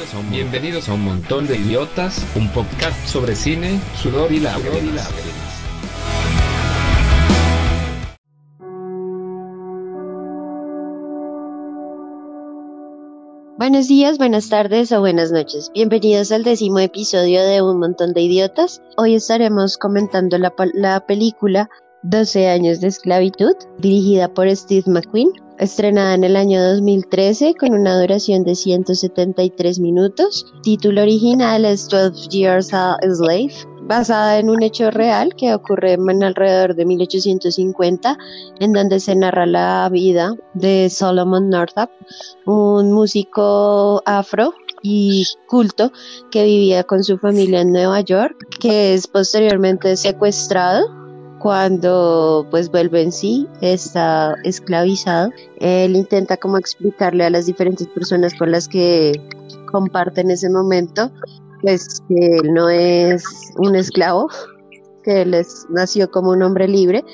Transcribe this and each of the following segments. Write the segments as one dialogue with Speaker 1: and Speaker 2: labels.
Speaker 1: Bienvenidos a, un, bienvenidos a un montón de idiotas, un podcast sobre cine, sudor y lágrimas.
Speaker 2: Buenos días, buenas tardes o buenas noches. Bienvenidos al décimo episodio de Un montón de idiotas. Hoy estaremos comentando la, la película 12 años de esclavitud, dirigida por Steve McQueen, estrenada en el año 2013 con una duración de 173 minutos. Título original es 12 Years a Slave, basada en un hecho real que ocurre en alrededor de 1850, en donde se narra la vida de Solomon Northup, un músico afro y culto que vivía con su familia en Nueva York, que es posteriormente secuestrado cuando pues vuelve en sí, está esclavizado. Él intenta como explicarle a las diferentes personas con las que comparten ese momento, pues que él no es un esclavo, que él nació como un hombre libre,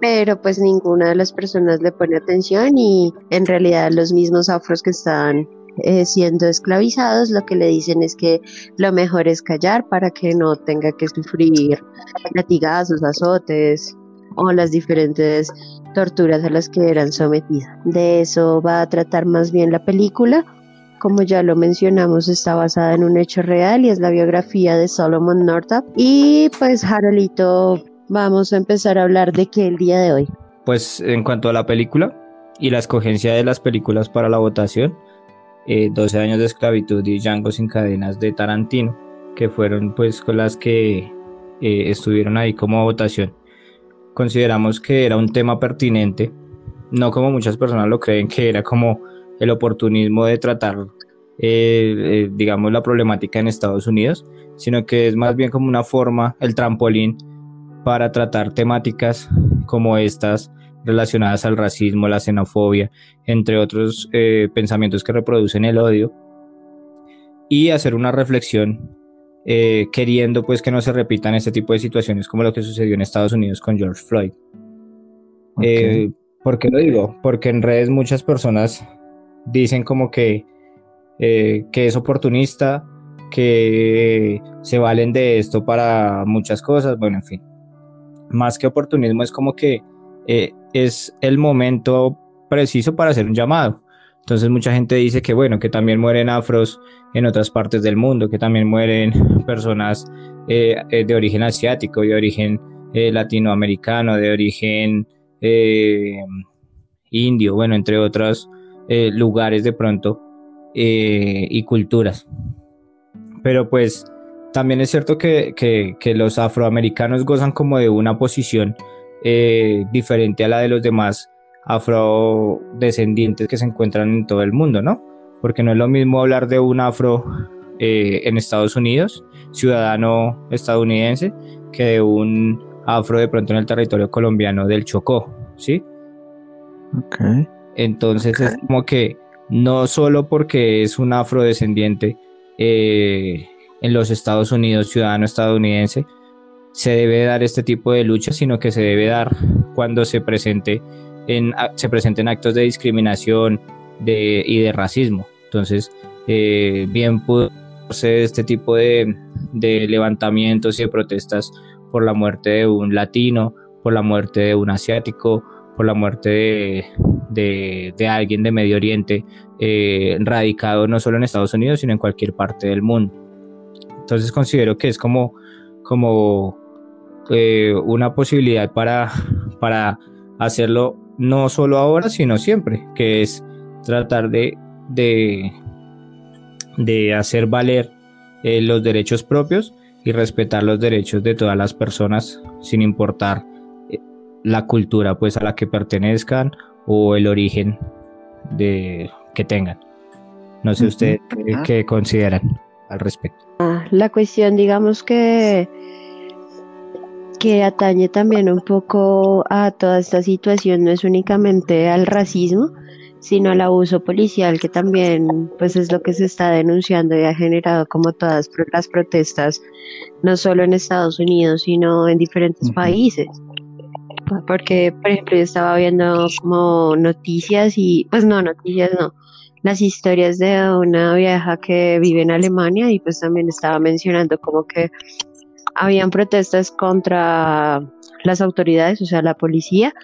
Speaker 2: pero pues ninguna de las personas le pone atención y en realidad los mismos afros que están eh, siendo esclavizados, lo que le dicen es que lo mejor es callar para que no tenga que sufrir latigazos, azotes o las diferentes torturas a las que eran sometidos. De eso va a tratar más bien la película. Como ya lo mencionamos, está basada en un hecho real y es la biografía de Solomon Northup. Y pues, Harolito, vamos a empezar a hablar de qué el día de hoy.
Speaker 3: Pues en cuanto a la película y la escogencia de las películas para la votación, 12 eh, años de esclavitud y Django sin cadenas de Tarantino, que fueron pues con las que eh, estuvieron ahí como votación. Consideramos que era un tema pertinente, no como muchas personas lo creen, que era como el oportunismo de tratar, eh, digamos, la problemática en Estados Unidos, sino que es más bien como una forma, el trampolín para tratar temáticas como estas relacionadas al racismo, la xenofobia, entre otros eh, pensamientos que reproducen el odio, y hacer una reflexión eh, queriendo pues que no se repitan este tipo de situaciones como lo que sucedió en Estados Unidos con George Floyd. Eh, ¿Por qué lo digo? Porque en redes muchas personas dicen como que, que es oportunista, que se valen de esto para muchas cosas, bueno, en fin. Más que oportunismo es como que eh, es el momento preciso para hacer un llamado. Entonces mucha gente dice que bueno, que también mueren afros en otras partes del mundo, que también mueren personas eh, eh, de origen asiático, de origen latinoamericano, de origen indio, bueno, entre otros lugares de pronto y culturas. Pero pues también es cierto que, que los afroamericanos gozan como de una posición eh, diferente a la de los demás afrodescendientes que se encuentran en todo el mundo, ¿no? Porque no es lo mismo hablar de un afro eh, en Estados Unidos, ciudadano estadounidense, que de un afro de pronto en el territorio colombiano del Chocó, ¿sí?
Speaker 4: Ok.
Speaker 3: Entonces es como que no solo porque es un afrodescendiente eh, en los Estados Unidos, ciudadano estadounidense, se debe dar este tipo de lucha, sino que se debe dar cuando se presente en, se presenten actos de discriminación de, y de racismo. Entonces, eh, bien pudo ser este tipo de, de levantamientos y de protestas por la muerte de un latino, por la muerte de un asiático, por la muerte de, de, alguien de Medio Oriente, eh, radicado no solo en Estados Unidos, sino en cualquier parte del mundo. Entonces considero que es como, como eh, una posibilidad para, para hacerlo no solo ahora, sino siempre, que es tratar de, de, hacer valer eh, los derechos propios y respetar los derechos de todas las personas sin importar eh, la cultura pues a la que pertenezcan o el origen de que tengan. No sé ustedes qué consideran al respecto.
Speaker 2: Ah, la cuestión, digamos que que atañe también un poco a toda esta situación, no es únicamente al racismo, sino al abuso policial, que también pues es lo que se está denunciando y ha generado como todas las protestas, no solo en Estados Unidos, sino en diferentes países. Porque, por ejemplo, yo estaba viendo como noticias y, pues no, noticias no, las historias de una vieja que vive en Alemania y pues también estaba mencionando como que habían protestas contra las autoridades, o sea, la policía,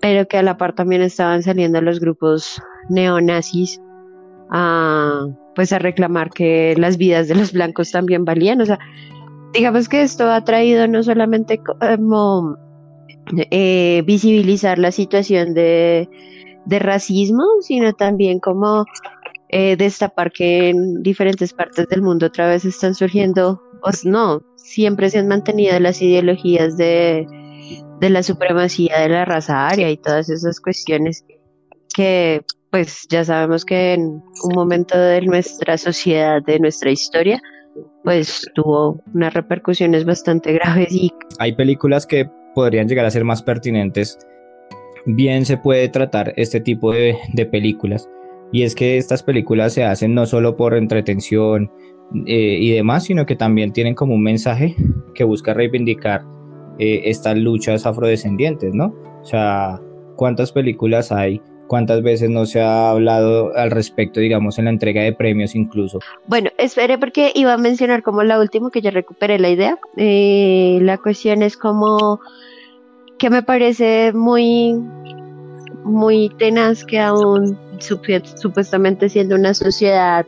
Speaker 2: pero que a la par también estaban saliendo los grupos neonazis a pues a reclamar que las vidas de los blancos también valían, o sea, digamos que esto ha traído no solamente como eh, visibilizar la situación de, racismo, sino también como eh, destapar que en diferentes partes del mundo otra vez están surgiendo, pues no, siempre se han mantenido las ideologías de, de la supremacía de la raza aria y todas esas cuestiones que pues ya sabemos que en un momento de nuestra sociedad, de nuestra historia, pues tuvo unas repercusiones bastante graves y
Speaker 3: hay películas que podrían llegar a ser más pertinentes. Bien se puede tratar este tipo de, películas y es que estas películas se hacen no solo por entretención eh, y demás, sino que también tienen como un mensaje que busca reivindicar eh, estas luchas afrodescendientes, ¿no? O sea, ¿cuántas películas hay cuántas veces no se ha hablado al respecto, digamos, en la entrega de premios incluso.
Speaker 2: Bueno, espere porque iba a mencionar como la última que ya recuperé la idea. Eh, la cuestión es como que me parece muy, muy tenaz que aún supuestamente siendo una sociedad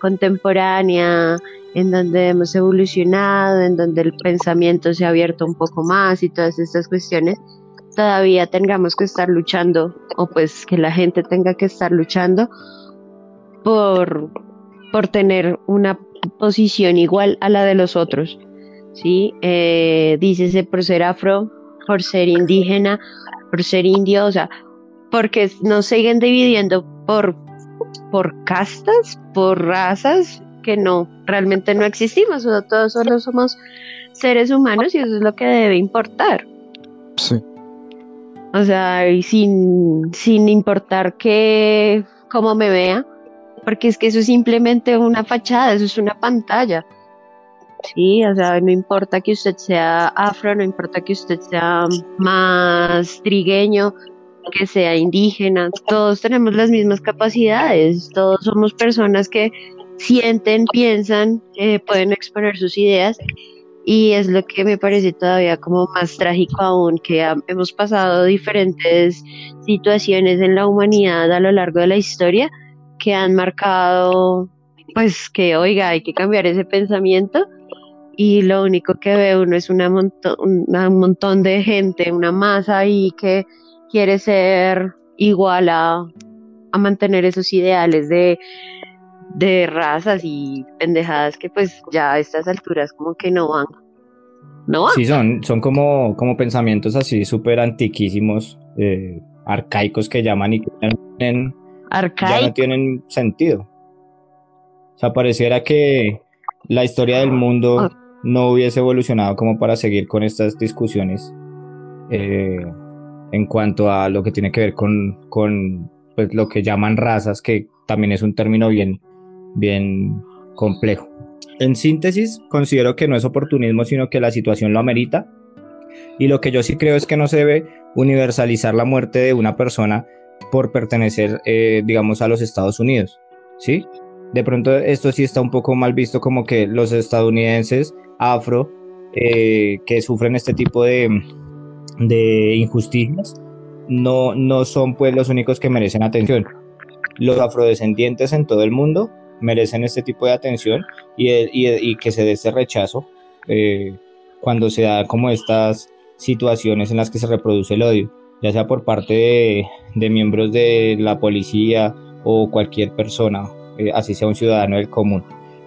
Speaker 2: contemporánea, en donde hemos evolucionado, en donde el pensamiento se ha abierto un poco más y todas estas cuestiones, todavía tengamos que estar luchando o pues que la gente tenga que estar luchando por, por tener una posición igual a la de los otros. ¿sí? Eh, dícese por ser afro, por ser indígena, por ser indio, o sea, porque nos siguen dividiendo por, por castas, por razas que no, realmente no existimos, todos solo somos seres humanos y eso es lo que debe importar.
Speaker 4: Sí.
Speaker 2: O sea, sin, sin importar que, cómo me vea, porque es que eso es simplemente una fachada, eso es una pantalla. Sí, o sea, no importa que usted sea afro, no importa que usted sea más trigueño, que sea indígena, todos tenemos las mismas capacidades, todos somos personas que sienten, piensan, eh, pueden exponer sus ideas y es lo que me parece todavía como más trágico aún, que hemos pasado diferentes situaciones en la humanidad a lo largo de la historia que han marcado, pues que oiga, hay que cambiar ese pensamiento y lo único que ve uno es un montón de gente, una masa ahí que quiere ser igual a, a mantener esos ideales de de razas y pendejadas que pues ya a estas alturas como que no van. No
Speaker 3: Sí, son, son como, como pensamientos así súper antiquísimos, eh, arcaicos que llaman y que ya no, tienen, ya no tienen sentido. O sea, pareciera que la historia del mundo ah. no hubiese evolucionado como para seguir con estas discusiones eh, en cuanto a lo que tiene que ver con, pues, lo que llaman razas, que también es un término bien, bien complejo. En síntesis, considero que no es oportunismo, sino que la situación lo amerita. Y lo que yo sí creo es que no se debe universalizar la muerte de una persona por pertenecer, eh, digamos, a los Estados Unidos. ¿Sí? De pronto esto sí está un poco mal visto como que los estadounidenses afro eh, que sufren este tipo de, de injusticias no, no son pues los únicos que merecen atención. Los afrodescendientes en todo el mundo merecen este tipo de atención y, y, que se dé este rechazo eh, cuando se da como estas situaciones en las que se reproduce el odio, ya sea por parte de, miembros de la policía o cualquier persona, eh, así sea un ciudadano del común.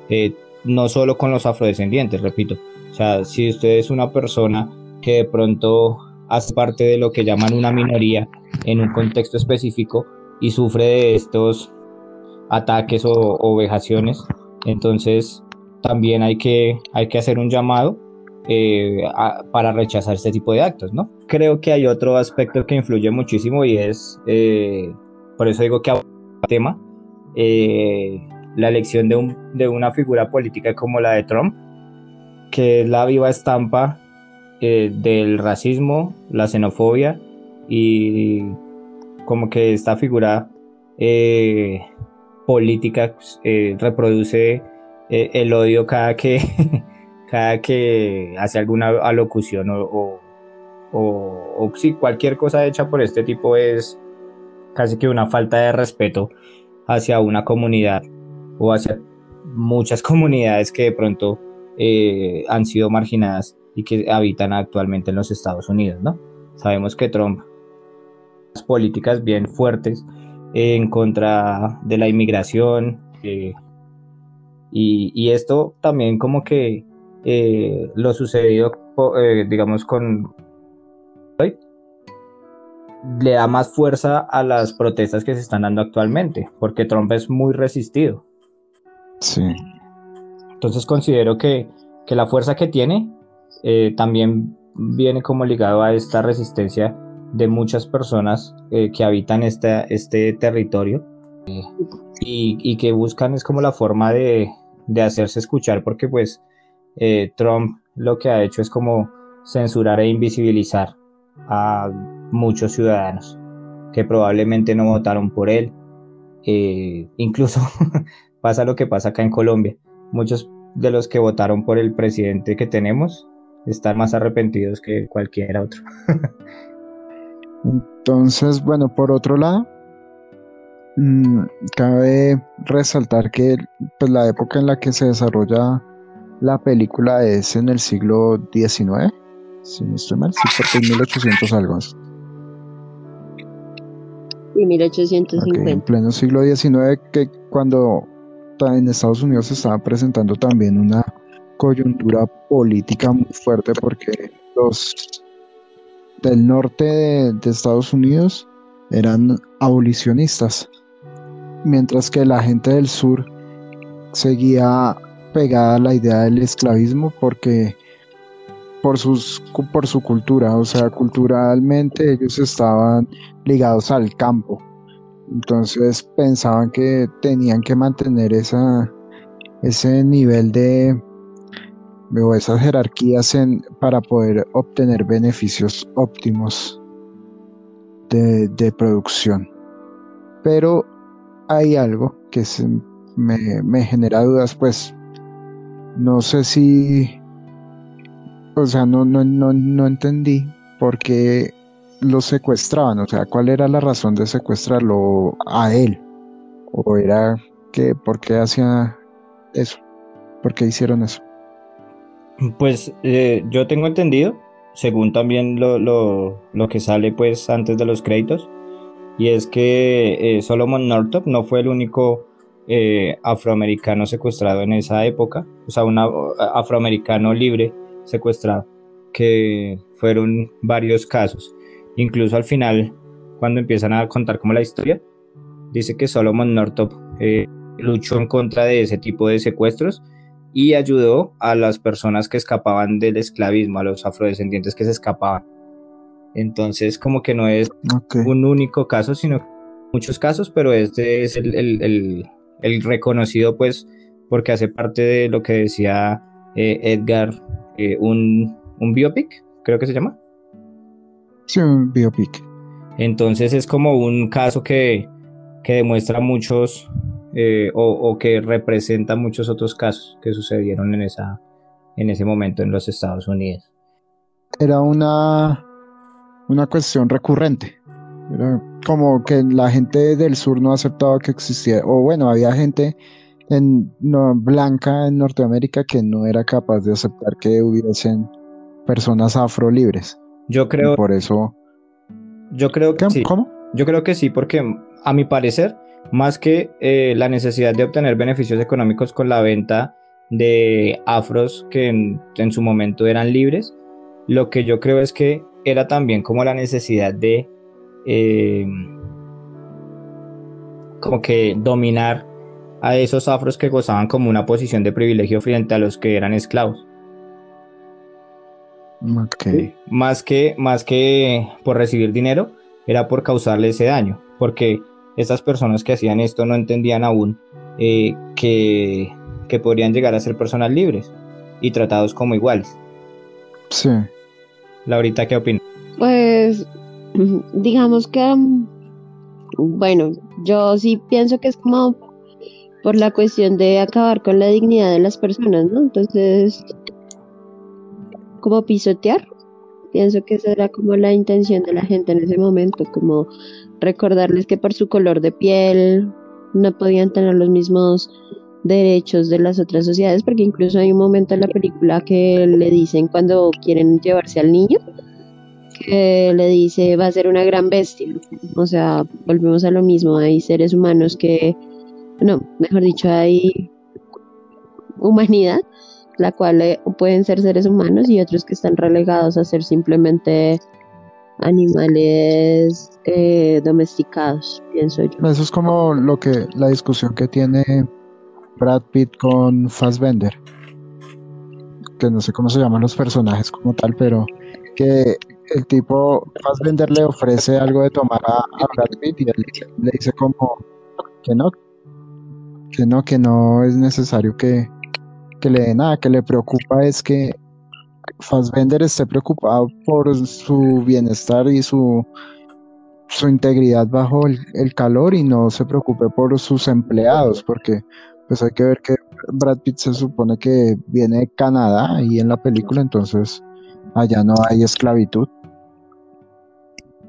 Speaker 3: Eh, no solo con los afrodescendientes, repito. O sea, si usted es una persona que de pronto hace parte de lo que llaman una minoría en un contexto específico y sufre de estos ataques o, vejaciones. Entonces también hay que, hay que hacer un llamado eh, para rechazar este tipo de actos, ¿no? Creo que hay otro aspecto que influye muchísimo y es, eh, por eso digo que tema, eh, la elección de, un, de, una figura política como la de Trump, que es la viva estampa del racismo, la xenofobia y como que esta figura política eh, reproduce eh, el odio cada que, cada que hace alguna alocución o, sí, cualquier cosa hecha por este tipo es casi que una falta de respeto hacia una comunidad o hacia muchas comunidades que de pronto eh, han sido marginadas y que habitan actualmente en los Estados Unidos, ¿no? Sabemos que Trump políticas bien fuertes en contra de la inmigración eh, y, esto también como que eh, lo sucedido eh, digamos con le da más fuerza a las protestas que se están dando actualmente porque Trump es muy resistido
Speaker 4: sí
Speaker 3: entonces considero que, que la fuerza que tiene también viene como ligado a esta resistencia de muchas personas eh, que habitan este, este territorio y, que buscan es como la forma de, hacerse escuchar porque pues eh, Trump lo que ha hecho es como censurar e invisibilizar a muchos ciudadanos que probablemente no votaron por él. Eh, incluso pasa lo que pasa acá en Colombia. Muchos de los que votaron por el presidente que tenemos están más arrepentidos que cualquier otro.
Speaker 4: Entonces, bueno, por otro lado, mm, cabe resaltar que pues, la época en la que se desarrolla la película es en el siglo XIX, si no estoy mal, sí, porque en 1800 algo.
Speaker 2: Sí, 1850.
Speaker 4: en pleno siglo XIX, que cuando en Estados Unidos se estaba presentando también una coyuntura política muy fuerte porque los del norte de, Estados Unidos eran abolicionistas, mientras que la gente del sur seguía pegada a la idea del esclavismo porque por, sus, por su cultura, o sea, culturalmente ellos estaban ligados al campo. Entonces pensaban que tenían que mantener esa, ese nivel de, o esas jerarquías para poder obtener beneficios óptimos de, producción. Pero hay algo que me, genera dudas, pues no sé si, o sea, no, no, no, no entendí por qué lo secuestraban, o sea, cuál era la razón de secuestrarlo a él, o era que, por qué hacía eso, por qué hicieron eso.
Speaker 3: Pues eh, yo tengo entendido, según también lo, que sale pues antes de los créditos, y es que eh, Solomon Northup no fue el único eh, afroamericano secuestrado en esa época, o sea, un afroamericano libre secuestrado, que fueron varios casos. Incluso al final, cuando empiezan a contar como la historia, dice que Solomon Northup luchó en contra de ese tipo de secuestros y ayudó a las personas que escapaban del esclavismo, a los afrodescendientes que se escapaban. Entonces, como que no es un único caso, sino muchos casos, pero este es el, reconocido, pues, porque hace parte de lo que decía eh, Edgar, eh, un, un biopic, creo que se llama.
Speaker 4: Sí, un biopic.
Speaker 3: Entonces es como un caso que, que demuestra muchos eh, o, que representa muchos otros casos que sucedieron en, esa, en ese momento en los Estados Unidos.
Speaker 4: Era una, una cuestión recurrente. Era como que la gente del sur no aceptaba que existiera, o bueno, había gente en, blanca en Norteamérica que no era capaz de aceptar que hubiesen personas afro libres.
Speaker 3: Yo creo.
Speaker 4: por eso.
Speaker 3: Yo creo que sí.
Speaker 4: ¿Cómo?
Speaker 3: Yo creo que sí, porque a mi parecer, más que eh, la necesidad de obtener beneficios económicos con la venta de afros que en, su momento eran libres, lo que yo creo es que era también como la necesidad de eh, como que dominar a esos afros que gozaban como una posición de privilegio frente a los que eran esclavos. Más que, más que por recibir dinero, era por causarle ese daño, porque estas personas que hacían esto no entendían aún eh, que, podrían llegar a ser personas libres y tratados como iguales.
Speaker 4: Sí.
Speaker 3: Laurita, ¿qué opinas?
Speaker 2: Pues digamos que, bueno, yo sí pienso que es como por la cuestión de acabar con la dignidad de las personas, ¿no? Entonces, como pisotear, pienso que esa era como la intención de la gente en ese momento, como recordarles que por su color de piel no podían tener los mismos derechos de las otras sociedades, porque incluso hay un momento en la película que le dicen cuando quieren llevarse al niño, que le dice va a ser una gran bestia. O sea, volvemos a lo mismo, hay seres humanos que, no, mejor dicho, hay humanidad, la cual eh, pueden ser seres humanos y otros que están relegados a ser simplemente animales eh, domesticados, pienso yo.
Speaker 4: Eso es como lo que la discusión que tiene Brad Pitt con Fassbender, que no sé cómo se llaman los personajes como tal, pero que el tipo Fassbender le ofrece algo de tomar a, Brad Pitt y él le dice como que no, que no, que no es necesario que, que le dé nada, que le preocupa es que Fassbender esté preocupado por su bienestar y su, su integridad bajo el, calor y no se preocupe por sus empleados, porque pues hay que ver que Brad Pitt se supone que viene de Canadá y en la película, entonces allá no hay esclavitud.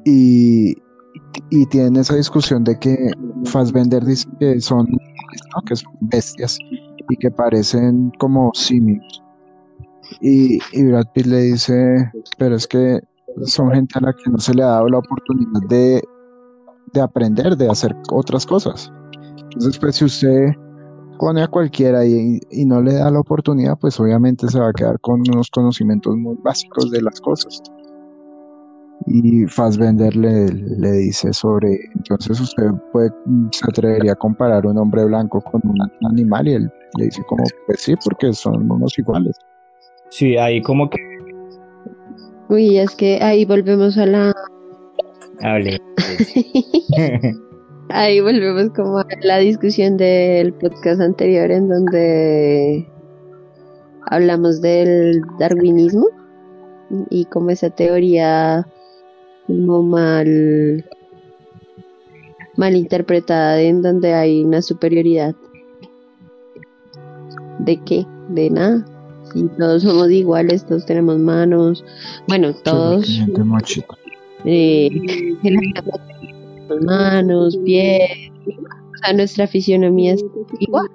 Speaker 4: Y, y tienen esa discusión de que Fassbender dice que son, que son bestias y que parecen como simios. Y, y Brad Pitt le dice, pero es que son gente a la que no se le ha dado la oportunidad de, de aprender, de hacer otras cosas. Entonces, pues si usted pone a cualquiera y, y, no le da la oportunidad, pues obviamente se va a quedar con unos conocimientos muy básicos de las cosas. Y Fassbender le, le dice sobre, entonces usted puede, se atrevería a comparar un hombre blanco con un animal y él le dice como, pues sí, porque son unos iguales.
Speaker 3: Sí, ahí como que...
Speaker 2: Uy, es que ahí volvemos a la...
Speaker 3: Hable.
Speaker 2: Ahí volvemos como a la discusión del podcast anterior en donde hablamos del darwinismo y como esa teoría como mal mal interpretada en donde hay una superioridad. De qué de nada si todos somos iguales todos tenemos manos. Bueno todos eh, manos, pies, o sea, nuestra fisionomía es igual.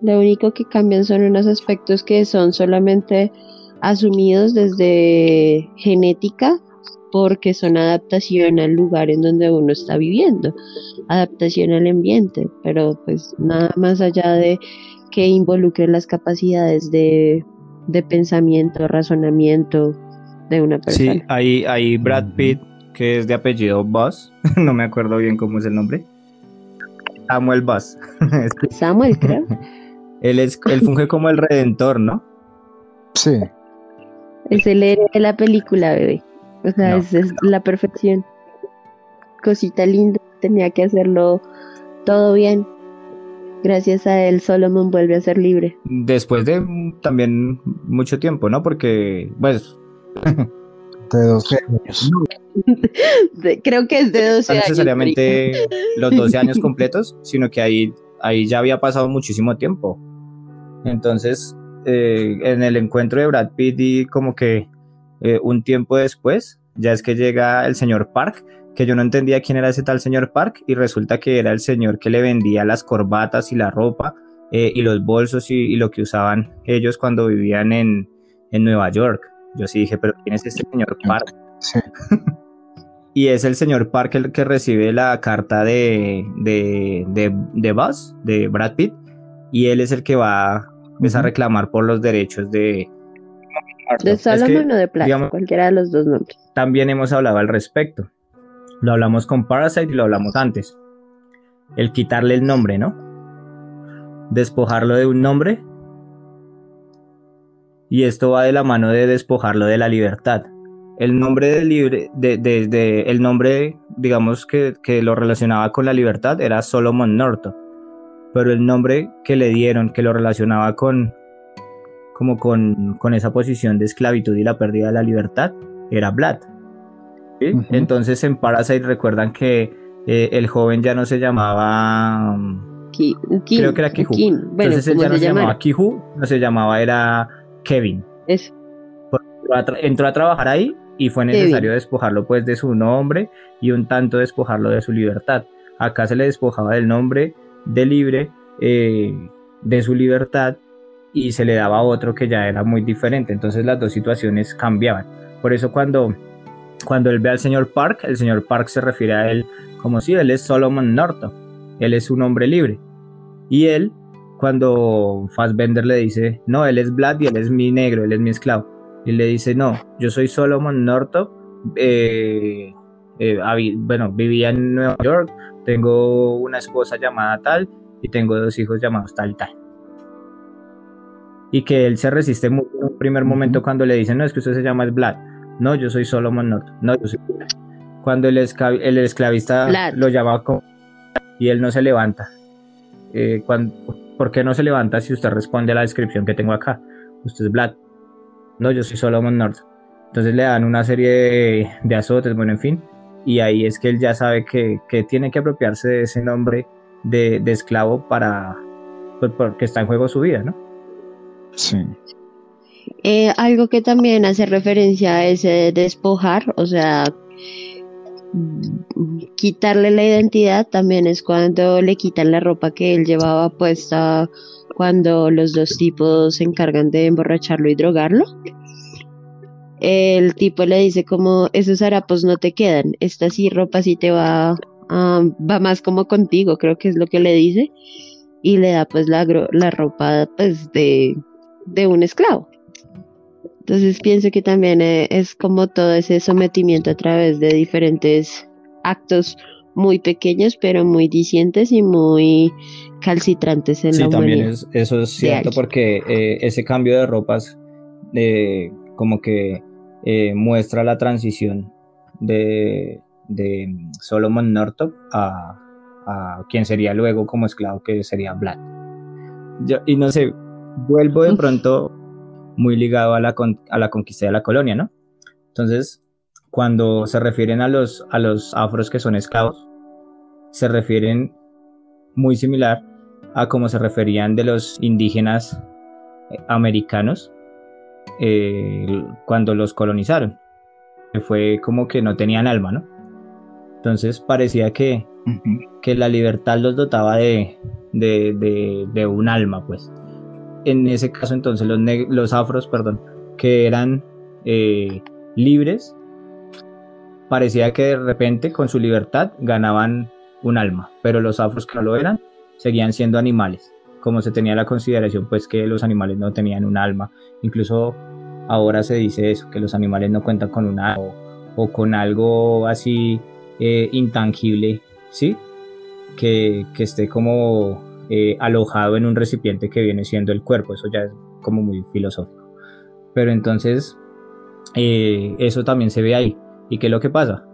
Speaker 2: Lo único que cambian son unos aspectos que son solamente asumidos desde genética porque son adaptación al lugar en donde uno está viviendo, adaptación al ambiente, pero pues nada más allá de que involucre las capacidades de, de pensamiento, razonamiento de una persona.
Speaker 3: Sí, ahí, ahí Brad Pitt que es de apellido Buzz, no me acuerdo bien cómo es el nombre. Samuel Buzz.
Speaker 2: Samuel, creo.
Speaker 3: él, es, él funge como el redentor, ¿no?
Speaker 4: Sí.
Speaker 2: Es el héroe de la película, bebé. O sea, es, la perfección. Cosita linda, tenía que hacerlo todo bien. Gracias a él, Solomon vuelve a ser libre.
Speaker 3: Después de también mucho tiempo, ¿no? Porque, pues,
Speaker 4: de 12 años.
Speaker 2: creo que es de 12
Speaker 3: años. No necesariamente los 12 años completos, sino que ahí, ahí ya había pasado muchísimo tiempo. Entonces, eh, en el encuentro de Brad Pitt y como que eh, un tiempo después, ya es que llega el señor Park, que yo no entendía quién era ese tal señor Park, y resulta que era el señor que le vendía las corbatas y la ropa eh, y los bolsos y, y, lo que usaban ellos cuando vivían en, en Nueva York. Yo sí dije, pero ¿quién es este señor Park? Sí. y es el señor Park el que recibe la carta de, de, de, de Buzz, de Brad Pitt, y él es el que va pues, a reclamar por los derechos de...
Speaker 2: De Solomon o de Plata, cualquiera de los dos nombres.
Speaker 3: También hemos hablado al respecto. Lo hablamos con Parasite y lo hablamos antes. El quitarle el nombre, ¿no? Despojarlo de un nombre y esto va de la mano de despojarlo de la libertad. El nombre de libre, de, el nombre, digamos que, que, lo relacionaba con la libertad era Solomon Norton, pero el nombre que le dieron, que lo relacionaba con, como con, con esa posición de esclavitud y la pérdida de la libertad, era Vlad. Entonces en Parasite recuerdan que eh, el joven ya no se llamaba
Speaker 2: Ukin,
Speaker 3: Creo que era.
Speaker 2: Ukin. Bueno,
Speaker 3: Entonces él ya no
Speaker 2: se
Speaker 3: llamaba
Speaker 2: llamara.
Speaker 3: Kiju, no se llamaba, era Kevin. Entró a, tra- entró a trabajar ahí y fue
Speaker 2: Kevin.
Speaker 3: necesario despojarlo pues de su nombre y un tanto despojarlo de su libertad. Acá se le despojaba del nombre de libre, eh, de su libertad y se le daba otro que ya era muy diferente. Entonces las dos situaciones cambiaban. Por eso cuando, cuando él ve al señor Park, el señor Park se refiere a él como si él es Solomon Norton, él es un hombre libre. Y él, cuando Fassbender le dice, no, él es Vlad y él es mi negro, él es mi esclavo. Y le dice, no, yo soy Solomon Norton, eh, eh, bueno, vivía en Nueva York, tengo una esposa llamada tal y tengo dos hijos llamados tal y tal. Y que él se resiste mucho en un primer momento cuando le dicen, no, es que usted se llama es Vlad. No, yo soy Solomon Norton. No, yo soy Vlad. Cuando el, esclav- el esclavista
Speaker 2: Vlad.
Speaker 3: lo llama como... y él no se levanta. Eh, cuan- ¿Por qué no se levanta si usted responde a la descripción que tengo acá? Usted es Vlad. No, yo soy Solomon Norton. Entonces le dan una serie de, de azotes, bueno, en fin. Y ahí es que él ya sabe que, que tiene que apropiarse de ese nombre de, de esclavo para... pues, porque está en juego su vida, ¿no?
Speaker 4: Sí.
Speaker 2: Eh, algo que también hace referencia a ese despojar, o sea, quitarle la identidad también es cuando le quitan la ropa que él llevaba puesta cuando los dos tipos se encargan de emborracharlo y drogarlo. El tipo le dice como esos harapos no te quedan, esta sí ropa sí te va, ah, va más como contigo, creo que es lo que le dice, y le da pues la, la ropa pues de, de un esclavo. Entonces pienso que también eh, es como todo ese sometimiento a través de diferentes actos muy pequeños, pero muy dicientes y muy calcitrantes en
Speaker 3: Sí,
Speaker 2: la
Speaker 3: también es, eso es cierto porque eh, ese cambio de ropas eh, como que eh, muestra la transición de, de Solomon Northup a, a quien sería luego como esclavo que sería Vlad. Yo- y no sé, vuelvo de pronto muy ligado a la, con- a la conquista de la colonia, ¿no? Entonces, cuando se refieren a los, a los afros que son esclavos, se refieren muy similar a como se referían de los indígenas eh, americanos eh, cuando los colonizaron. Fue como que no tenían alma, ¿no? Entonces parecía que, que la libertad los dotaba de, de, de- de un alma, pues. En ese caso, entonces, los, los afros, perdón, que eran eh, libres, parecía que de repente, con su libertad, ganaban un alma, pero los afros que no lo eran, seguían siendo animales, como se tenía la consideración, pues, que los animales no tenían un alma. Incluso ahora se dice eso, que los animales no cuentan con un alma o, o con algo así eh, intangible, ¿sí? Que, que esté como eh, alojado en un recipiente que viene siendo el cuerpo, eso ya es como muy filosófico. Pero entonces, eh, eso también se ve ahí. ¿Y qué es lo que pasa?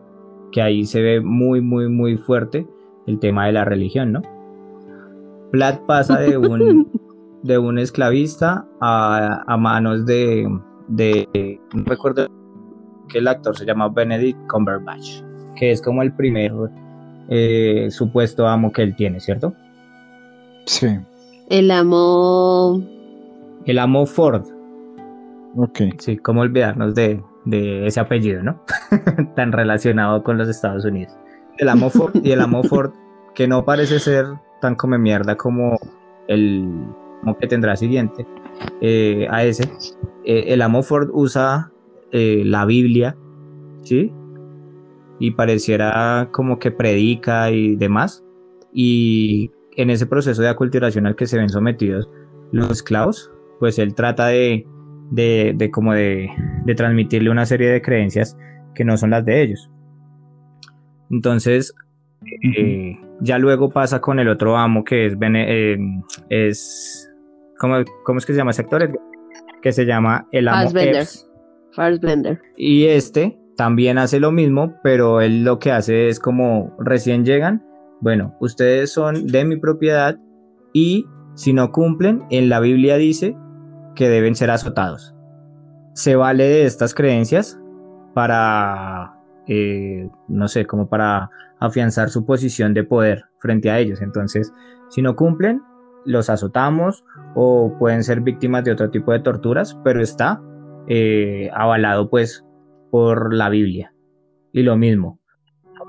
Speaker 3: Que ahí se ve muy, muy, muy fuerte el tema de la religión, ¿no? Vlad pasa de un, de un esclavista a, a manos de, de, no recuerdo que el actor se llama Benedict Cumberbatch, que es como el primer eh, supuesto amo que él tiene, ¿cierto?
Speaker 4: Sí.
Speaker 2: El amo,
Speaker 3: El amo Ford,
Speaker 4: Ok.
Speaker 3: sí, cómo olvidarnos de, de ese apellido, ¿no? Tan relacionado con los Estados Unidos. El amo Ford y el amo Ford, que no parece ser tan come mierda como el que tendrá siguiente eh, a ese. Eh, el amo Ford usa eh, la Biblia, ¿sí? Y pareciera como que predica y demás. Y en ese proceso de aculturación al que se ven sometidos los esclavos, pues él trata de, de, de como de, de transmitirle una serie de creencias que no son las de ellos. Entonces, eh, ya luego pasa con el otro amo que es, Bene- eh, es ¿cómo, cómo es que se llama ese actor? Que se llama el amo.
Speaker 2: Fassbender.
Speaker 3: Y este también hace lo mismo, pero él lo que hace es como recién llegan, bueno, ustedes son de mi propiedad y si no cumplen, en la Biblia dice que deben ser azotados. Se vale de estas creencias para eh, no sé, como para afianzar su posición de poder frente a ellos. Entonces, si no cumplen, los azotamos o pueden ser víctimas de otro tipo de torturas, pero está eh, avalado pues por la Biblia. Y lo mismo,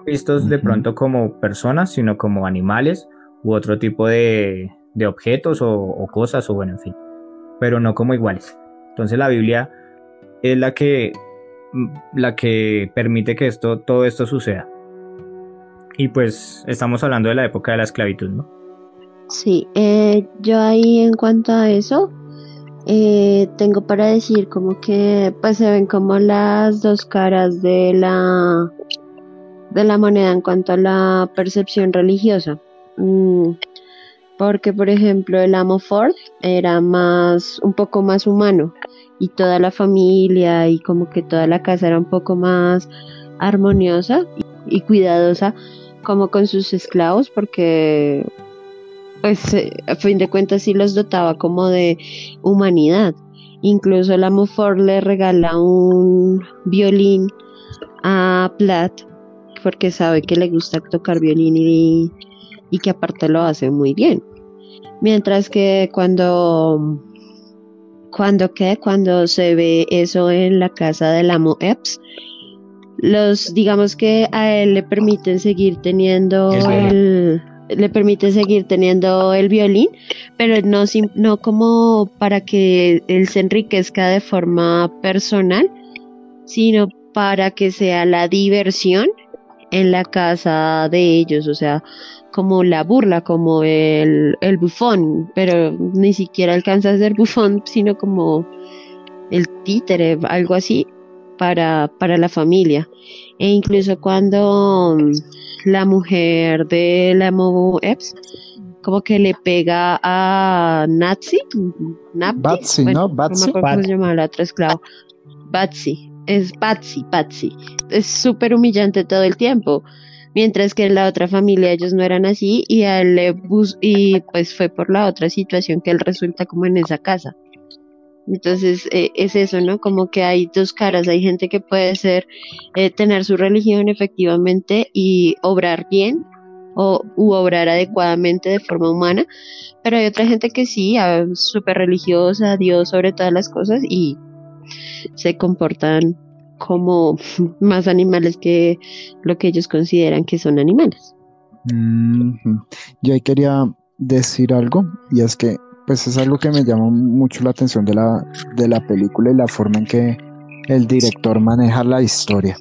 Speaker 3: vistos de pronto como personas, sino como animales u otro tipo de, objetos o, cosas, o bueno, en fin, pero no como iguales. Entonces la Biblia es la que, la que permite que esto, todo esto suceda. Y pues estamos hablando de la época de la esclavitud, ¿no?
Speaker 2: Sí, eh, yo ahí en cuanto a eso, eh, tengo para decir como que pues se ven como las dos caras de la de la moneda en cuanto a la percepción religiosa. Mm, porque por ejemplo el amo Ford era más un poco más humano y toda la familia y como que toda la casa era un poco más armoniosa y cuidadosa como con sus esclavos porque pues eh, a fin de cuentas sí los dotaba como de humanidad. Incluso la Ford le regala un violín a Platt porque sabe que le gusta tocar violín y, y que aparte lo hace muy bien. Mientras que cuando cuando que cuando se ve eso en la casa del amo Epps, los digamos que a él le permiten seguir teniendo el, le permite seguir teniendo el violín, pero no, no como para que él se enriquezca de forma personal, sino para que sea la diversión en la casa de ellos, o sea, como la burla, como el, el bufón, pero ni siquiera alcanza a ser bufón, sino como el títere, algo así, para, para la familia. E incluso cuando la mujer de la Momo Epps como que le pega a Nazi,
Speaker 4: Batsy, ¿no? Batsy.
Speaker 2: No me acuerdo cómo se llama la otra esclava. Batsy, es Batsy, Batsy. Es súper humillante todo el tiempo. Mientras que en la otra familia ellos no eran así y él y pues fue por la otra situación que él resulta como en esa casa. Entonces eh, es eso, ¿no? Como que hay dos caras, hay gente que puede ser, eh, tener su religión efectivamente y obrar bien o u obrar adecuadamente de forma humana, pero hay otra gente que sí, súper religiosa, Dios sobre todas las cosas y se comportan como más animales que lo que ellos consideran que son animales.
Speaker 4: Yo ahí quería decir algo y es que pues es algo que me llama mucho la atención de la, de la película y la forma en que el director maneja la historia.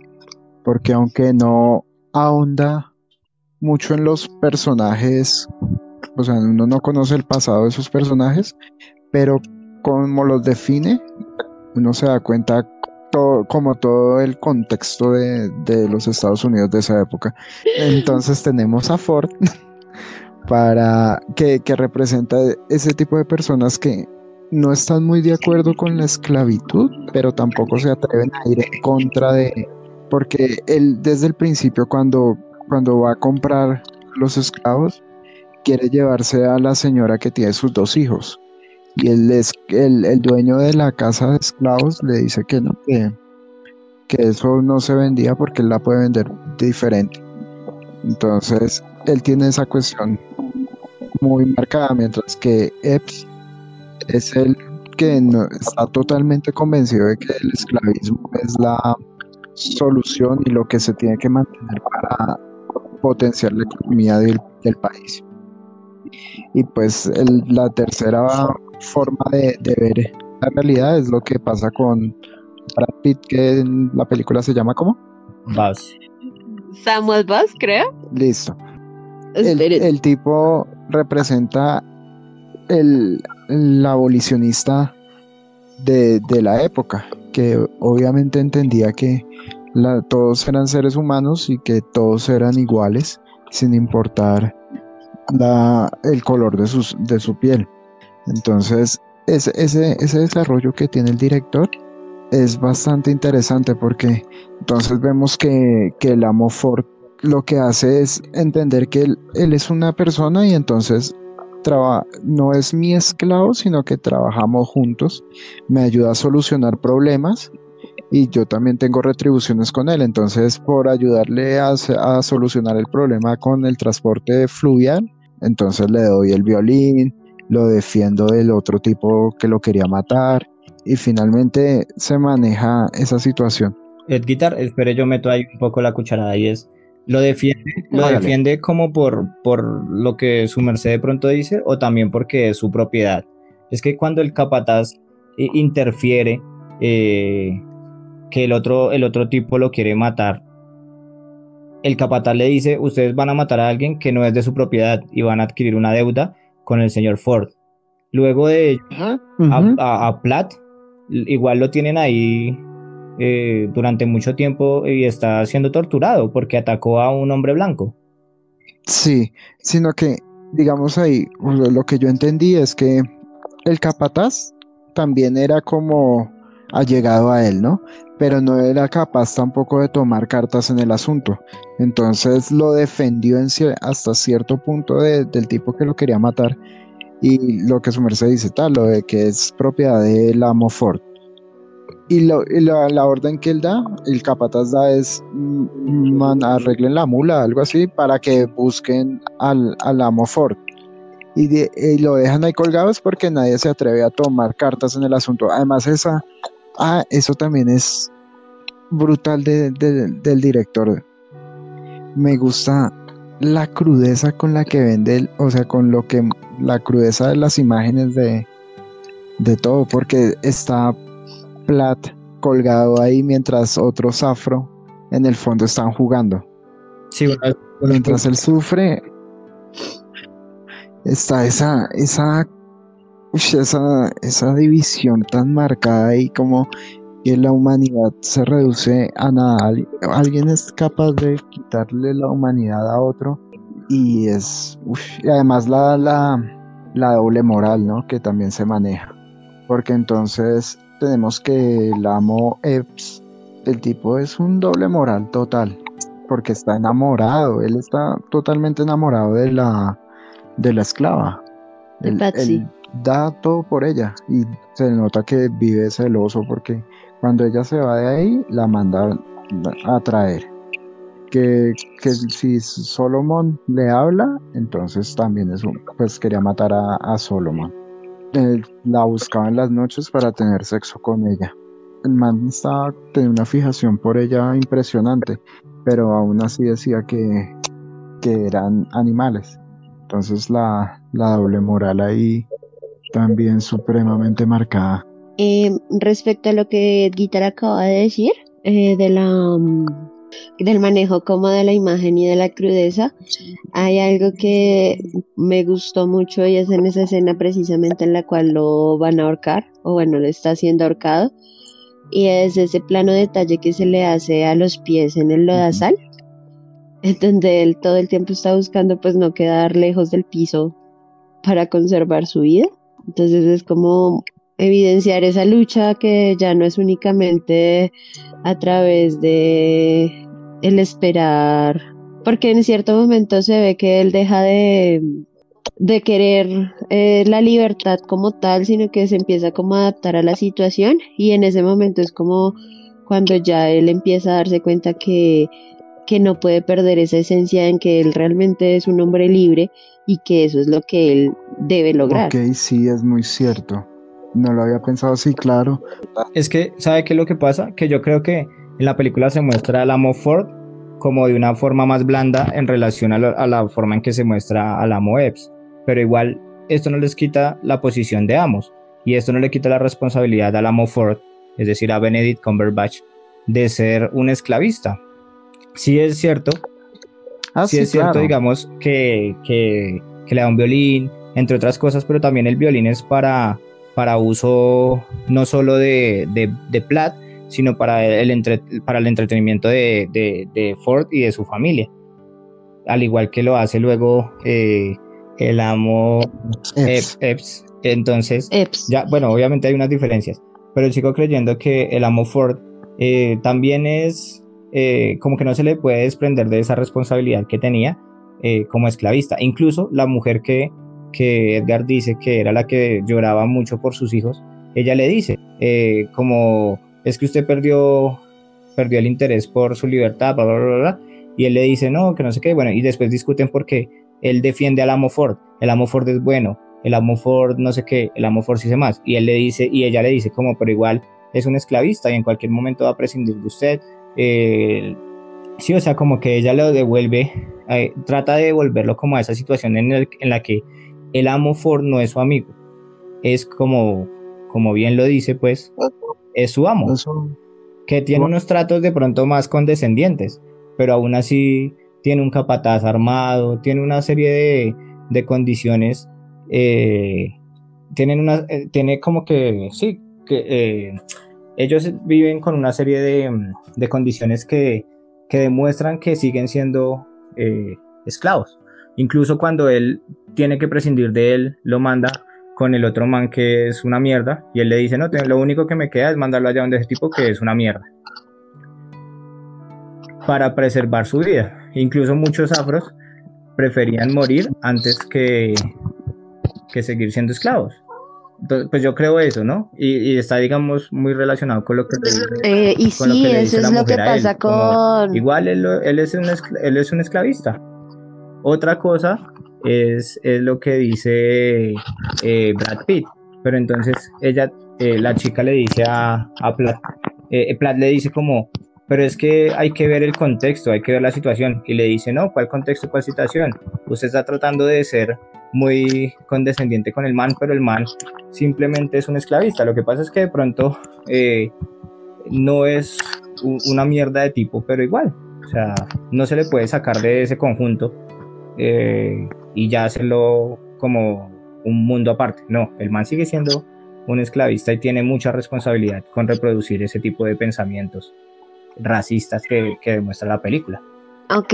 Speaker 4: Porque aunque no ahonda mucho en los personajes, o sea, uno no conoce el pasado de esos personajes, pero como los define, uno se da cuenta todo, como todo el contexto de, de los Estados Unidos de esa época. Entonces tenemos a Ford para que, representa ese tipo de personas que no están muy de acuerdo con la esclavitud, pero tampoco se atreven a ir en contra de, porque él desde el principio cuando, cuando va a comprar los esclavos, quiere llevarse a la señora que tiene sus dos hijos. Y es, el, el dueño de la casa de esclavos le dice que no, que, que eso no se vendía porque él la puede vender diferente. Entonces, él tiene esa cuestión muy marcada, mientras que Epps es el que está totalmente convencido de que el esclavismo es la solución y lo que se tiene que mantener para potenciar la economía del, país. Y pues la tercera forma de, ver la realidad es lo que pasa con Brad Pitt, que en la película se llama ¿cómo?
Speaker 3: Buzz.
Speaker 2: Samuel Buzz, creo.
Speaker 4: Listo. El, tipo representa el, abolicionista de, la época, que obviamente entendía que todos eran seres humanos y que todos eran iguales, sin importar el color de, sus, de su piel. Entonces, ese, ese, ese desarrollo que tiene el director es bastante interesante porque entonces vemos que, que el amo Ford lo que hace es entender que él, es una persona y entonces no es mi esclavo, sino que trabajamos juntos, me ayuda a solucionar problemas y yo también tengo retribuciones con él. Entonces, por ayudarle a, a solucionar el problema con el transporte fluvial, entonces le doy el violín, lo defiendo del otro tipo que lo quería matar y finalmente se maneja esa situación.
Speaker 3: Ed Guitar, espere, yo meto ahí un poco la cucharada y es, ¿lo defiende, lo defiende como por, por lo que su merced de pronto dice o también porque es su propiedad? Es que cuando el capataz eh, interfiere, eh, que el otro, el otro tipo lo quiere matar, el capataz le dice, ustedes van a matar a alguien que no es de su propiedad y van a adquirir una deuda con el señor Ford. Luego de a, Platt, igual lo tienen ahí eh, durante mucho tiempo y está siendo torturado porque atacó a un hombre blanco.
Speaker 4: Sí, sino que, digamos ahí, lo que yo entendí es que el capataz también era como allegado a él, ¿no? Pero no era capaz tampoco de tomar cartas en el asunto. Entonces lo defendió hasta cierto punto del tipo que lo quería matar. Y lo que su merced dice, tal, lo de que es propiedad del amo Ford. Y, la, orden que él da, el capataz da es, mm, arreglen la mula, algo así, para que busquen al, amo Ford. Y, y, lo dejan ahí colgados porque nadie se atreve a tomar cartas en el asunto. Además, esa, Ah, eso también es brutal del director. Me gusta la crudeza con la que vende, o sea, con lo que la crudeza de las imágenes de, de todo, porque está Plat colgado ahí mientras otros afro en el fondo están jugando.
Speaker 3: Sí,
Speaker 4: mientras él sufre, está esa, esa esa, esa división tan marcada y como que la humanidad se reduce a nada. Alguien es capaz de quitarle la humanidad a otro y es, y además la, la, la doble moral, ¿no? Que también se maneja. Porque entonces tenemos que el amo Epps, el tipo es un doble moral total, porque está enamorado, él está totalmente enamorado de la, de la esclava.
Speaker 2: El,
Speaker 4: da todo por ella y se nota que vive celoso porque cuando ella se va de ahí la manda a traer. Que, que si Solomon le habla, entonces también es un, pues quería matar a, a Solomon. la buscaba en las noches para tener sexo con ella. El man estaba, tenía una fijación por ella impresionante, pero aún así decía que, que eran animales. Entonces la, la doble moral ahí también supremamente marcada.
Speaker 2: Eh, respecto a lo que Guitar acaba de decir, eh, de la, mm, del manejo como de la imagen y de la crudeza, hay algo que me gustó mucho y es en esa escena precisamente en la cual lo van a ahorcar, o bueno, le está siendo ahorcado, y es ese plano detalle que se le hace a los pies en el lodazal, en donde él todo el tiempo está buscando pues no quedar lejos del piso para conservar su vida. Entonces es como evidenciar esa lucha que ya no es únicamente a través de el esperar, porque en cierto momento se ve que él deja de, de querer eh, la libertad como tal, sino que se empieza como a adaptar a la situación y en ese momento es como cuando ya él empieza a darse cuenta que, que no puede perder esa esencia en que él realmente es un hombre libre y que eso es lo que él debe lograr.
Speaker 4: Ok, sí, es muy cierto. No lo había pensado así, claro.
Speaker 3: Es que, ¿sabe qué es lo que pasa? Que yo creo que en la película se muestra al amo Ford como de una forma más blanda en relación a, la forma en que se muestra al amo Epps. Pero igual, esto no les quita la posición de amos. Y esto no le quita la responsabilidad al amo Ford, es decir, a Benedict Cumberbatch, de ser un esclavista. Sí es cierto Ah, sí, es cierto, digamos, que, que, le da un violín, entre otras cosas, pero también el violín es para, para uso no solo de, de, Platt, sino para el, para el entretenimiento de, Ford y de su familia. Al igual que lo hace luego eh, el amo Epps. Entonces, ya, bueno, obviamente hay unas diferencias, pero sigo creyendo que el amo Ford eh, también es eh, como que no se le puede desprender de esa responsabilidad que tenía eh, como esclavista. Incluso la mujer que, que Edgar dice que era la que lloraba mucho por sus hijos, ella le dice, eh, como es que usted perdió, perdió el interés por su libertad, bla, bla, bla, bla. Y él le dice, no, que no sé qué, bueno, y después discuten porque él defiende al amo Ford, el amo Ford es bueno, el amo Ford no sé qué, el amo Ford sí sé más, y él le dice, y ella le dice como, pero igual es un esclavista y en cualquier momento va a prescindir de usted. Eh, sí, o sea, como que ella lo devuelve, eh, trata de devolverlo como a esa situación en, en la que el amo Ford no es su amigo, es como, como bien lo dice, pues, es su amo, que tiene unos tratos de pronto más condescendientes, pero aún así tiene un capataz armado, tiene una serie de, de condiciones, eh, tienen una, eh, tiene como que, sí, que ellos viven con una serie de, de condiciones que, que, demuestran que siguen siendo esclavos. Incluso cuando él tiene que prescindir de él, lo manda con el otro man que es una mierda y él le dice, no, lo único que me queda es mandarlo allá donde ese tipo que es una mierda para preservar su vida. Incluso muchos afros preferían morir antes que, que seguir siendo esclavos. Pues yo creo eso, ¿no? Y, está, digamos, muy relacionado con lo que...
Speaker 2: Eh, y sí, eso es lo que pasa con...
Speaker 3: igual él, él, es un él es un esclavista. Otra cosa es, es lo que dice eh, Brad Pitt. Pero entonces ella, eh, la chica le dice a, a Platt, eh, Platt le dice como, pero es que hay que ver el contexto, hay que ver la situación. Y le dice, no, ¿cuál contexto, cuál situación? Usted está tratando de ser muy condescendiente con el man, pero el man simplemente es un esclavista. Lo que pasa es que de pronto eh, no es una mierda de tipo, pero igual. O sea, no se le puede sacar de ese conjunto eh, y ya hacerlo como un mundo aparte. No, el man sigue siendo un esclavista y tiene mucha responsabilidad con reproducir ese tipo de pensamientos racistas que, demuestra la película.
Speaker 2: Ok,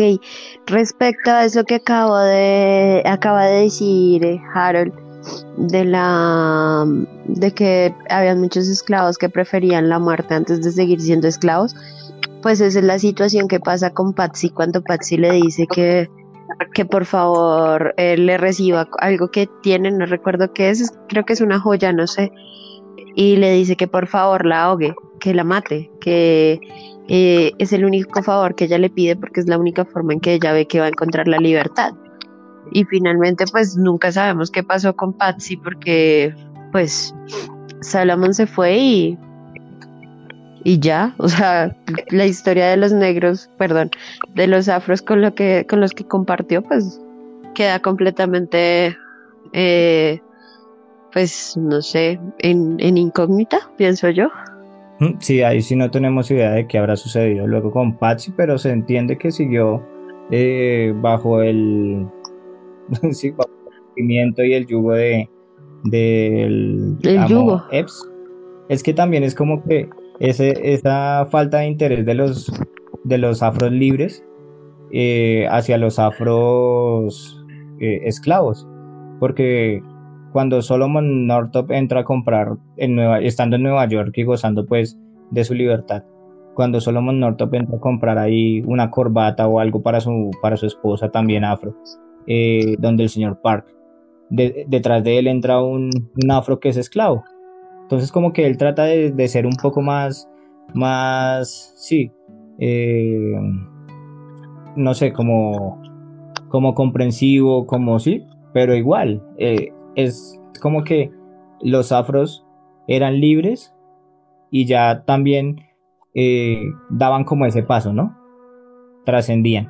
Speaker 2: respecto a eso que acabo de, acaba de decir eh, Harold, de la de que había muchos esclavos que preferían la muerte antes de seguir siendo esclavos, pues esa es la situación que pasa con Patsy cuando Patsy le dice que, que por favor él le reciba algo que tiene, no recuerdo qué es, creo que es una joya, no sé, y le dice que por favor la ahogue, que la mate, que eh, es el único favor que ella le pide porque es la única forma en que ella ve que va a encontrar la libertad. Y finalmente pues nunca sabemos qué pasó con Patsy porque pues Salomón se fue y y ya, o sea, la historia de los negros, perdón, de los afros con lo que con los que compartió pues queda completamente eh, pues no sé, en, en incógnita, pienso yo.
Speaker 3: Sí, ahí sí no tenemos idea de qué habrá sucedido luego con Patsy, pero se entiende que siguió eh, bajo el sí, bajo y el yugo de del
Speaker 2: yugo.
Speaker 3: Es que también es como que ese, esa falta de interés de los de los afros libres eh, hacia los afros eh, esclavos, porque cuando Solomon Northup entra a comprar, en Nueva, estando en Nueva York y gozando pues de su libertad, cuando Solomon Northup entra a comprar ahí una corbata o algo para su, para su esposa también afro, eh, donde el señor Park, detrás de él entra un, afro que es esclavo. Entonces como que él trata de, ser un poco más, más, sí, eh, no sé, como, como comprensivo, como sí, pero igual, eh, es como que los afros eran libres y ya también eh, daban como ese paso, ¿no? Trascendían.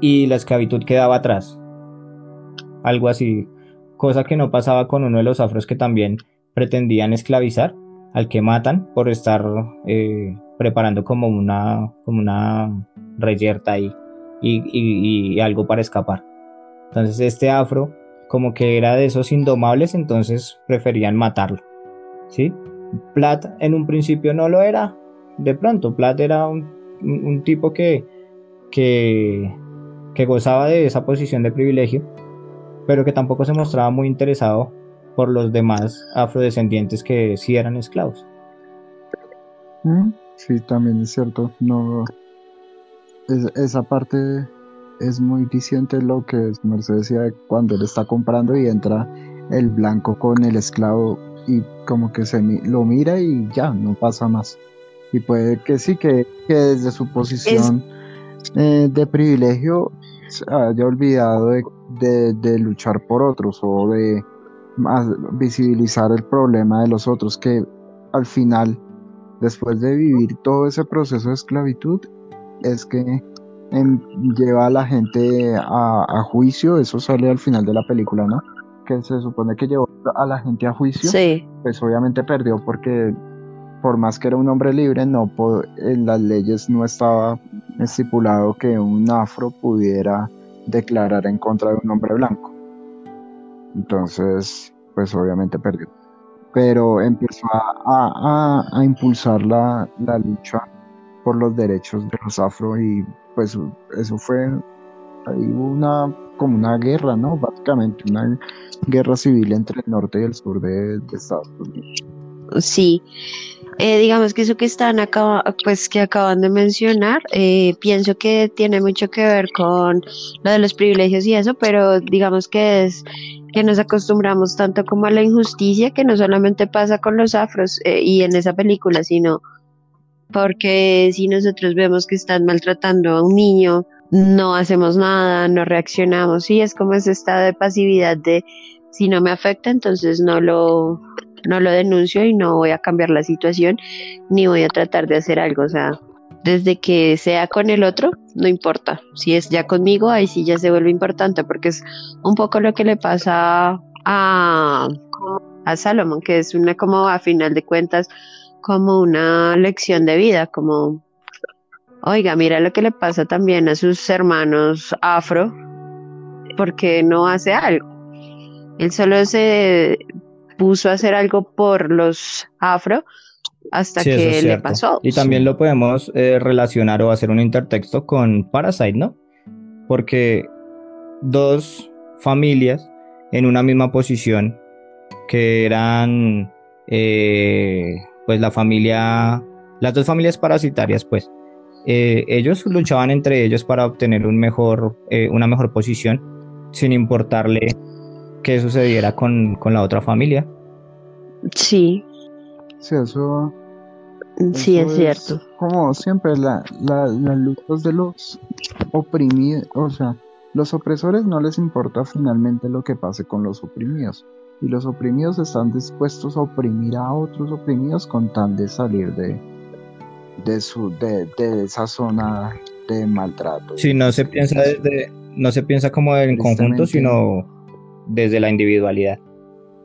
Speaker 3: Y la esclavitud quedaba atrás. Algo así. Cosa que no pasaba con uno de los afros que también pretendían esclavizar, al que matan por estar eh, preparando como una, como una reyerta ahí y, y algo para escapar. Entonces este afro como que era de esos indomables, entonces preferían matarlo. ¿Sí? Platt en un principio no lo era, de pronto, Platt era un, tipo que, que, que gozaba de esa posición de privilegio, pero que tampoco se mostraba muy interesado por los demás afrodescendientes que sí eran esclavos.
Speaker 4: Mm, sí, también es cierto. No, esa parte es muy diciente lo que Mercedes decía cuando él está comprando y entra el blanco con el esclavo. y como que se lo mira y ya, no pasa más. Y puede que sí, que, desde su posición eh, de privilegio se haya olvidado de, luchar por otros o de visibilizar el problema de los otros, que al final, después de vivir todo ese proceso de esclavitud, es que lleva a la gente a, juicio, eso sale al final de la película, ¿no? Que se supone que llevó a la gente a juicio,
Speaker 2: sí.
Speaker 4: pues obviamente perdió porque por más que era un hombre libre, no en las leyes no estaba estipulado que un afro pudiera declarar en contra de un hombre blanco. Entonces, pues obviamente perdió. Pero empezó a, a, impulsar la, la lucha por los derechos de los afro y pues eso fue ahí una como una guerra, ¿no? Básicamente una guerra civil entre el norte y el sur de, Estados Unidos.
Speaker 2: Sí, eh, digamos que eso que están acá, pues que acaban de mencionar, eh, pienso que tiene mucho que ver con lo de los privilegios y eso, pero digamos que es que nos acostumbramos tanto como a la injusticia que no solamente pasa con los afros eh, y en esa película, sino porque si nosotros vemos que están maltratando a un niño, no hacemos nada, no reaccionamos y es como ese estado de pasividad de si no me afecta, entonces no lo, no lo denuncio y no voy a cambiar la situación ni voy a tratar de hacer algo. O sea, desde que sea con el otro, no importa. Si es ya conmigo, ahí sí ya se vuelve importante porque es un poco lo que le pasa a, a Salomón, que es una como a final de cuentas como una lección de vida, como, oiga, mira lo que le pasa también a sus hermanos afro, porque no hace algo. Él solo se puso a hacer algo por los afro hasta que le pasó.
Speaker 3: Y también lo podemos eh, relacionar o hacer un intertexto con Parasite, ¿no? Porque dos familias en una misma posición que eran eh, pues la familia, las dos familias parasitarias, pues, eh, ellos luchaban entre ellos para obtener un mejor, eh, una mejor posición, sin importarle qué sucediera con, la otra familia.
Speaker 2: Sí.
Speaker 4: Sí, eso.
Speaker 2: Sí, es, cierto.
Speaker 4: Como siempre, la, las luchas de los oprimidos, o sea, los opresores no les importa finalmente lo que pase con los oprimidos y los oprimidos están dispuestos a oprimir a otros oprimidos con tal de salir de, de, su, de, esa zona de maltrato.
Speaker 3: Sí, no se piensa desde, no se piensa como en conjunto, sino desde la individualidad.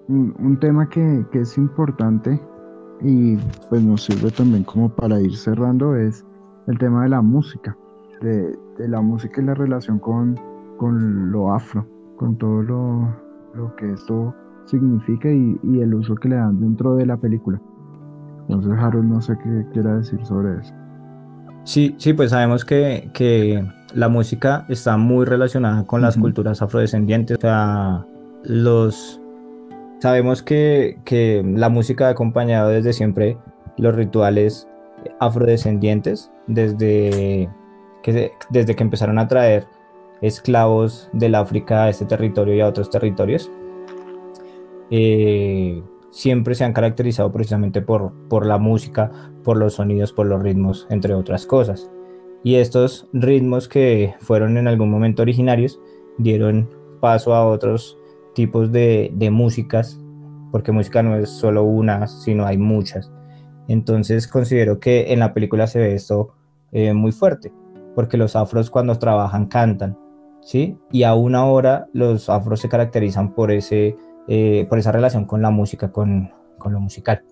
Speaker 4: Un, tema que, es importante y pues nos sirve también como para ir cerrando es el tema de la música, de, la música y la relación con, con lo afro, con todo lo, lo que esto significa y, el uso que le dan dentro de la película. Entonces, Harold, no sé qué quiera decir sobre eso.
Speaker 3: Sí, sí, pues sabemos que, que la música está muy relacionada con las culturas afrodescendientes. O sea, los sabemos que, que, la música ha acompañado desde siempre los rituales afrodescendientes, desde que, desde que empezaron a traer esclavos del África a este territorio y a otros territorios. Eh, siempre se han caracterizado precisamente por, por la música, por los sonidos, por los ritmos, entre otras cosas. Y estos ritmos que fueron en algún momento originarios dieron paso a otros tipos de, músicas, porque música no es solo una, sino hay muchas. Entonces considero que en la película se ve esto eh, muy fuerte, porque los afros cuando trabajan cantan, ¿sí? Y aún ahora los afros se caracterizan por ese eh, por esa relación con la música, con, lo musical.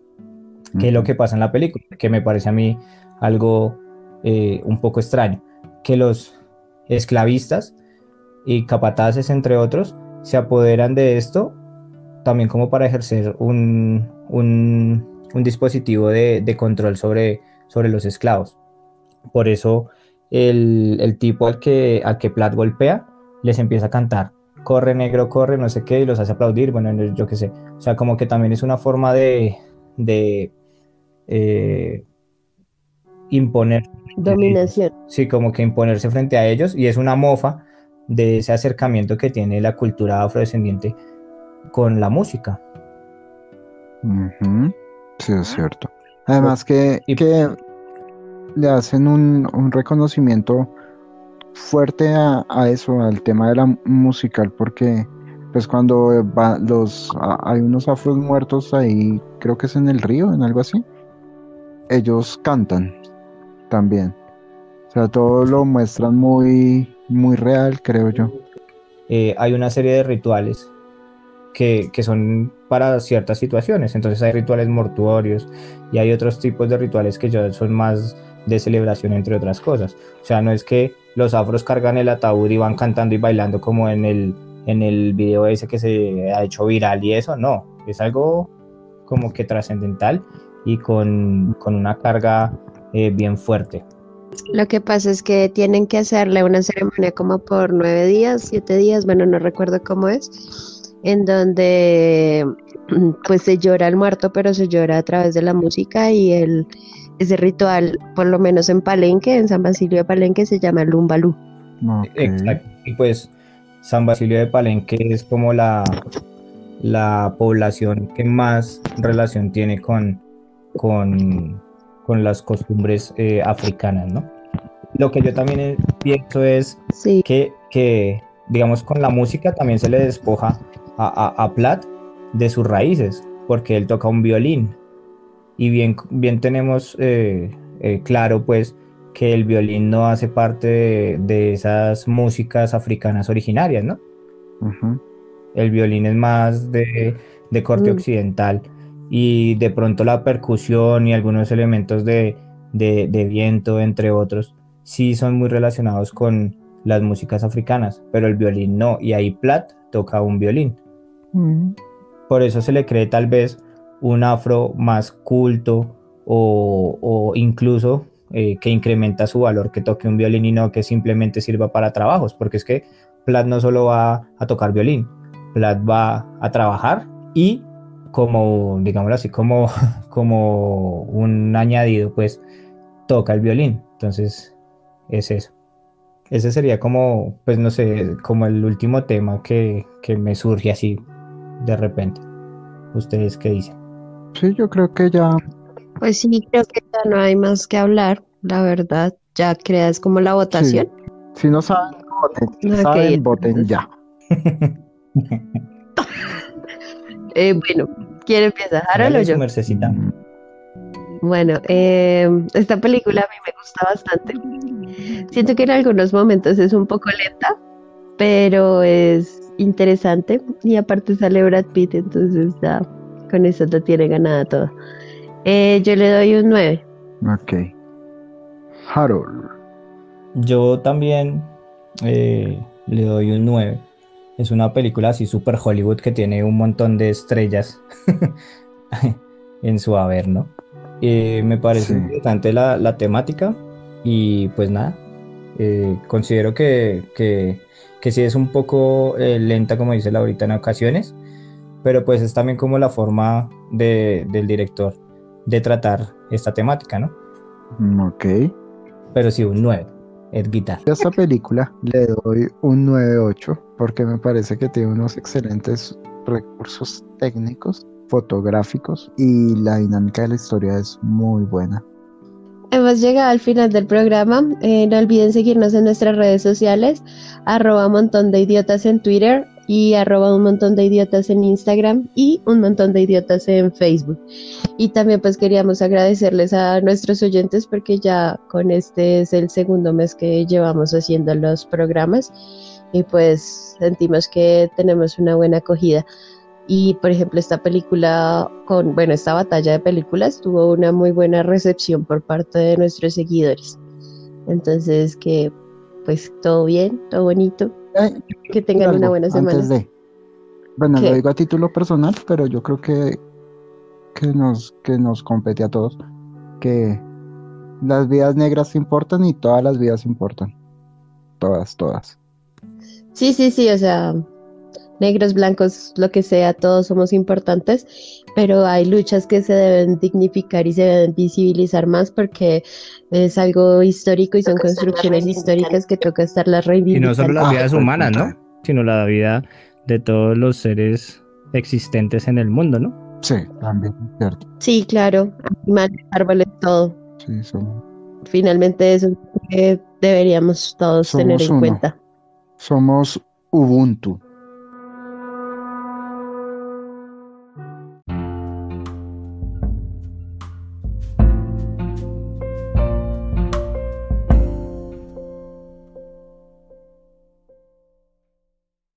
Speaker 3: Que es lo que pasa en la película, que me parece a mí algo eh, un poco extraño, que los esclavistas y capataces, entre otros, se apoderan de esto también como para ejercer un, dispositivo de, control sobre, sobre los esclavos. Por eso el, tipo al que, al que Platt golpea les empieza a cantar corre negro, corre, no sé qué, y los hace aplaudir, bueno, yo qué sé. O sea, como que también es una forma de, de eh, imponer.
Speaker 2: Dominación.
Speaker 3: Sí, como que imponerse frente a ellos, y es una mofa de ese acercamiento que tiene la cultura afrodescendiente con la música.
Speaker 4: Sí, es cierto. Además que,
Speaker 3: Y-
Speaker 4: que le hacen un, un reconocimiento fuerte a, eso, al tema de la musical, porque pues cuando va, los hay unos afros muertos ahí, creo que es en el río, en algo así, ellos cantan también. O sea, todo lo muestran muy, muy real, creo yo.
Speaker 3: Eh, hay una serie de rituales que, que son para ciertas situaciones. Entonces hay rituales mortuorios y hay otros tipos de rituales que ya son más de celebración, entre otras cosas. O sea, no es que los afros cargan el ataúd y van cantando y bailando como en el, en el video ese que se ha hecho viral y eso, no. Es algo como que trascendental y con, con una carga eh, bien fuerte.
Speaker 2: Lo que pasa es que tienen que hacerle una ceremonia como por nueve días, siete días, bueno, no recuerdo cómo es, en donde pues se llora al muerto, pero se llora a través de la música y el, ese ritual, por lo menos en Palenque, en San Basilio de Palenque, se llama Lumbalú.
Speaker 4: Ok.
Speaker 3: Exacto. Y pues San Basilio de Palenque es como la, la población que más relación tiene con, con, con las costumbres eh, africanas, ¿no? Lo que yo también pienso es
Speaker 2: Sí,
Speaker 3: que, que, digamos, con la música también se le despoja a, a, a Platt de sus raíces, porque él toca un violín. Y bien, bien tenemos eh, eh, claro, pues, que el violín no hace parte de, de esas músicas africanas originarias, ¿no? El violín es más de, de corte
Speaker 2: Mm.
Speaker 3: occidental y de pronto la percusión y algunos elementos de, de- de viento, entre otros, sí son muy relacionados con las músicas africanas, pero el violín no, y ahí Platt toca un violín. Por eso se le cree tal vez un afro más culto o, o incluso eh, que incrementa su valor que toque un violín y no que simplemente sirva para trabajos, porque es que Platt no solo va a tocar violín, Platt va a trabajar y como, digámoslo así, como, como un añadido, pues toca el violín. Entonces, es eso. Ese sería como, pues no sé, como el último tema que, que me surge así de repente. ¿Ustedes qué dicen?
Speaker 4: Sí, yo creo que ya
Speaker 2: pues sí, creo que ya no hay más que hablar, la verdad, ya creas como la votación.
Speaker 4: Si no saben, voten. Si saben, voten ya.
Speaker 2: Eh, bueno, ¿quién empieza? ¿Harold o yo?
Speaker 3: mercecita.
Speaker 2: Bueno, eh, esta película a mí me gusta bastante. Siento que en algunos momentos es un poco lenta, pero es interesante. Y aparte sale Brad Pitt, entonces ya con eso lo tiene ganada todo. Eh, yo le doy un 9.
Speaker 4: Ok. Harold.
Speaker 3: Yo también eh, le doy un 9. Es una película así super Hollywood que tiene un montón de estrellas en su haber, ¿no? Eh, me parece
Speaker 4: Sí.
Speaker 3: interesante la, la temática y pues nada, eh, considero que, que, que sí es un poco eh, lenta, como dice Laurita, en ocasiones, pero pues es también como la forma de- del director de tratar esta temática, ¿no?
Speaker 4: Ok.
Speaker 3: Pero sí, un 9, es guitar.
Speaker 4: A esta película le doy un 9.8 porque me parece que tiene unos excelentes recursos técnicos, fotográficos y la dinámica de la historia es muy buena.
Speaker 2: Hemos llegado al final del programa. Eh, no olviden seguirnos en nuestras redes sociales, arroba montón de idiotas en Twitter y arroba un montón de idiotas en Instagram y un montón de idiotas en Facebook. Y también pues queríamos agradecerles a nuestros oyentes porque ya con este es el segundo mes que llevamos haciendo los programas y pues sentimos que tenemos una buena acogida. Y por ejemplo, esta película, con, bueno, esta batalla de películas tuvo una muy buena recepción por parte de nuestros seguidores. Entonces, que pues todo bien, todo bonito,
Speaker 4: Eh,
Speaker 2: que tengan una buena semana.
Speaker 4: De. Bueno,
Speaker 2: ¿Qué?
Speaker 4: lo digo a título personal, pero yo creo que, que, nos, que nos compete a todos. Que las vidas negras importan y todas las vidas importan. Todas, todas.
Speaker 2: Sí, sí, sí, o sea, negros, blancos, lo que sea, todos somos importantes, pero hay luchas que se deben dignificar y se deben visibilizar más porque es algo histórico y son construcciones históricas que toca estarlas
Speaker 3: Y
Speaker 2: reivindicando.
Speaker 3: no solo las
Speaker 4: Ah,
Speaker 3: vidas
Speaker 4: de
Speaker 3: humanas. ¿no? Sino la vida de todos los seres existentes en el mundo, ¿no?
Speaker 4: Sí, también es cierto.
Speaker 2: Sí, claro, animales, árboles, todo.
Speaker 4: Sí, somos,
Speaker 2: Finalmente eso es lo que deberíamos todos
Speaker 4: Somos
Speaker 2: tener en
Speaker 4: uno.
Speaker 2: cuenta.
Speaker 4: somos Ubuntu.